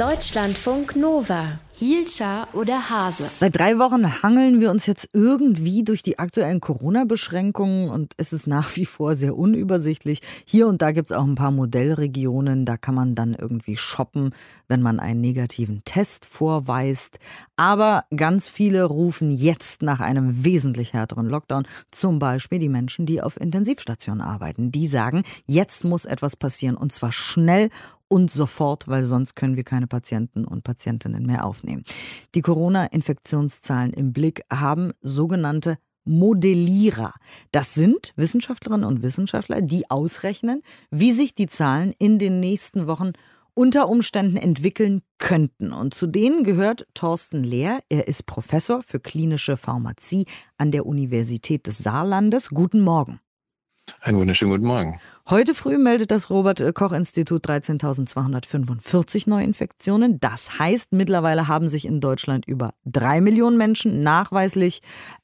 Deutschlandfunk Nova. Hielscher oder Hase? Seit drei Wochen hangeln wir uns jetzt irgendwie durch die aktuellen Corona-Beschränkungen und es ist nach wie vor sehr unübersichtlich. Hier und da gibt es auch ein paar Modellregionen, da kann man dann irgendwie shoppen, wenn man einen negativen Test vorweist. Aber ganz viele rufen jetzt nach einem wesentlich härteren Lockdown. Zum Beispiel die Menschen, die auf Intensivstationen arbeiten. Die sagen, jetzt muss etwas passieren und zwar schnell und sofort, weil sonst können wir keine Patienten und Patientinnen mehr aufnehmen. Die Corona-Infektionszahlen im Blick haben sogenannte Modellierer. Das sind Wissenschaftlerinnen und Wissenschaftler, die ausrechnen, wie sich die Zahlen in den nächsten Wochen unter Umständen entwickeln könnten. Und zu denen gehört Thorsten Lehr. Er ist Professor für klinische Pharmazie an der Universität des Saarlandes. Guten Morgen. Einen wunderschönen guten Morgen. Heute früh meldet das Robert-Koch-Institut 13.245 Neuinfektionen. Das heißt, mittlerweile haben sich in Deutschland über drei Millionen Menschen nachweislich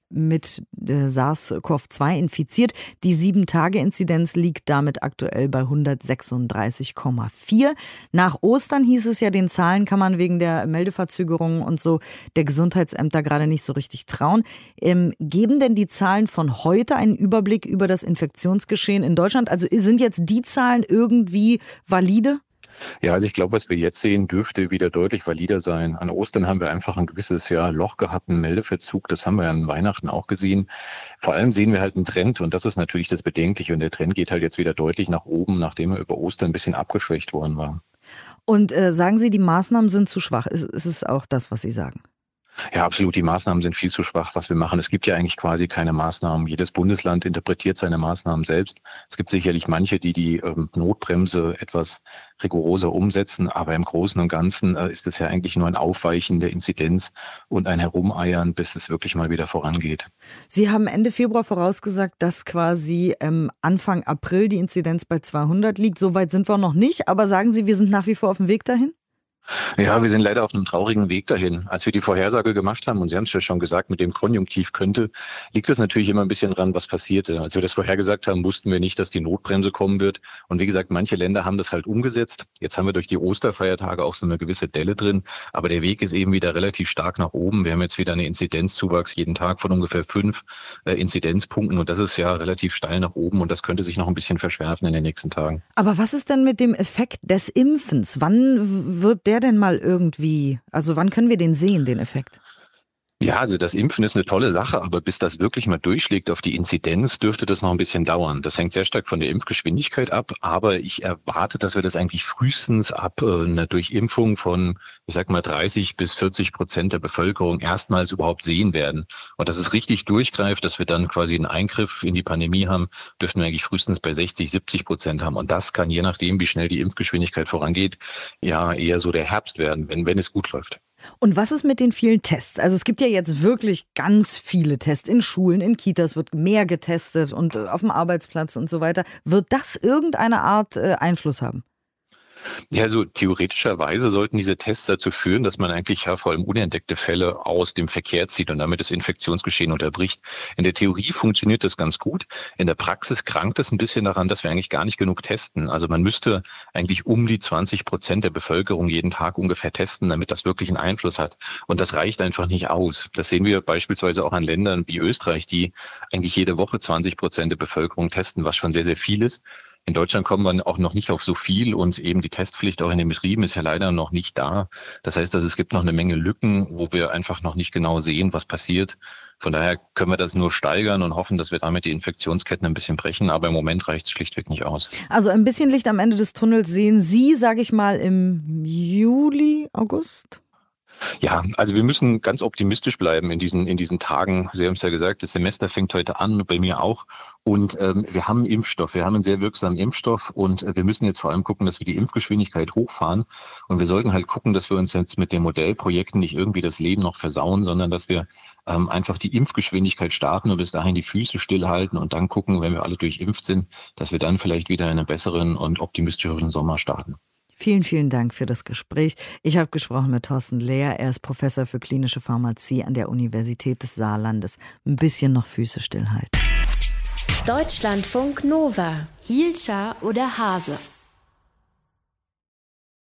mit SARS-CoV-2 infiziert. Die Sieben-Tage-Inzidenz liegt damit aktuell bei 136,4. Nach Ostern hieß es ja, den Zahlen kann man wegen der Meldeverzögerungen und so der Gesundheitsämter gerade nicht so richtig trauen. Ähm, geben denn die Zahlen von heute einen Überblick über das Infektionsgeschehen in Deutschland? Also sind jetzt die Zahlen irgendwie valide? Ja, also ich glaube, was wir jetzt sehen, dürfte wieder deutlich valider sein. An Ostern haben wir einfach ein gewisses ja, Loch gehabt, einen Meldeverzug. Das haben wir an Weihnachten auch gesehen. Vor allem sehen wir halt einen Trend und das ist natürlich das Bedenkliche. Und der Trend geht halt jetzt wieder deutlich nach oben, nachdem er über Ostern ein bisschen abgeschwächt worden war. Und äh, sagen Sie, die Maßnahmen sind zu schwach? Ist, ist es auch das, was Sie sagen? Ja, absolut. Die Maßnahmen sind viel zu schwach, was wir machen. Es gibt ja eigentlich quasi keine Maßnahmen. Jedes Bundesland interpretiert seine Maßnahmen selbst. Es gibt sicherlich manche, die die ähm, Notbremse etwas rigoroser umsetzen, aber im Großen und Ganzen äh, ist es ja eigentlich nur ein Aufweichen der Inzidenz und ein Herumeiern, bis es wirklich mal wieder vorangeht. Sie haben Ende Februar vorausgesagt, dass quasi ähm, Anfang April die Inzidenz bei 200 liegt. Soweit sind wir noch nicht, aber sagen Sie, wir sind nach wie vor auf dem Weg dahin? Ja, wir sind leider auf einem traurigen Weg dahin. Als wir die Vorhersage gemacht haben, und Sie haben es ja schon gesagt, mit dem Konjunktiv könnte, liegt es natürlich immer ein bisschen dran, was passierte. Als wir das vorhergesagt haben, wussten wir nicht, dass die Notbremse kommen wird. Und wie gesagt, manche Länder haben das halt umgesetzt. Jetzt haben wir durch die Osterfeiertage auch so eine gewisse Delle drin. Aber der Weg ist eben wieder relativ stark nach oben. Wir haben jetzt wieder eine Inzidenzzuwachs jeden Tag von ungefähr fünf äh, Inzidenzpunkten. Und das ist ja relativ steil nach oben. Und das könnte sich noch ein bisschen verschärfen in den nächsten Tagen. Aber was ist denn mit dem Effekt des Impfens? Wann wird der der denn mal irgendwie, also wann können wir den sehen, den Effekt? Ja, also das Impfen ist eine tolle Sache, aber bis das wirklich mal durchschlägt auf die Inzidenz, dürfte das noch ein bisschen dauern. Das hängt sehr stark von der Impfgeschwindigkeit ab, aber ich erwarte, dass wir das eigentlich frühestens ab äh, einer Durchimpfung von, ich sag mal, 30 bis 40 Prozent der Bevölkerung erstmals überhaupt sehen werden. Und dass es richtig durchgreift, dass wir dann quasi einen Eingriff in die Pandemie haben, dürften wir eigentlich frühestens bei 60, 70 Prozent haben. Und das kann je nachdem, wie schnell die Impfgeschwindigkeit vorangeht, ja eher so der Herbst werden, wenn, wenn es gut läuft. Und was ist mit den vielen Tests? Also es gibt ja jetzt wirklich ganz viele Tests in Schulen, in Kitas wird mehr getestet und äh, auf dem Arbeitsplatz und so weiter. Wird das irgendeine Art äh, Einfluss haben? Ja, also theoretischerweise sollten diese Tests dazu führen, dass man eigentlich ja vor allem unentdeckte Fälle aus dem Verkehr zieht und damit das Infektionsgeschehen unterbricht. In der Theorie funktioniert das ganz gut. In der Praxis krankt es ein bisschen daran, dass wir eigentlich gar nicht genug testen. Also man müsste eigentlich um die 20 Prozent der Bevölkerung jeden Tag ungefähr testen, damit das wirklich einen Einfluss hat. Und das reicht einfach nicht aus. Das sehen wir beispielsweise auch an Ländern wie Österreich, die eigentlich jede Woche 20 Prozent der Bevölkerung testen, was schon sehr, sehr viel ist. In Deutschland kommen wir auch noch nicht auf so viel und eben die Testpflicht auch in den Betrieben ist ja leider noch nicht da. Das heißt, also es gibt noch eine Menge Lücken, wo wir einfach noch nicht genau sehen, was passiert. Von daher können wir das nur steigern und hoffen, dass wir damit die Infektionsketten ein bisschen brechen. Aber im Moment reicht es schlichtweg nicht aus. Also ein bisschen Licht am Ende des Tunnels sehen Sie, sage ich mal, im Juli, August? Ja, also wir müssen ganz optimistisch bleiben in diesen, in diesen Tagen. Sie haben es ja gesagt, das Semester fängt heute an, bei mir auch. Und ähm, wir haben einen Impfstoff, wir haben einen sehr wirksamen Impfstoff und äh, wir müssen jetzt vor allem gucken, dass wir die Impfgeschwindigkeit hochfahren. Und wir sollten halt gucken, dass wir uns jetzt mit den Modellprojekten nicht irgendwie das Leben noch versauen, sondern dass wir ähm, einfach die Impfgeschwindigkeit starten und bis dahin die Füße stillhalten und dann gucken, wenn wir alle durchimpft sind, dass wir dann vielleicht wieder in einen besseren und optimistischeren Sommer starten. Vielen, vielen Dank für das Gespräch. Ich habe gesprochen mit Thorsten Lehr. Er ist Professor für klinische Pharmazie an der Universität des Saarlandes. Ein bisschen noch Füße stillhalten. Deutschlandfunk Nova. Hielscher oder Hase?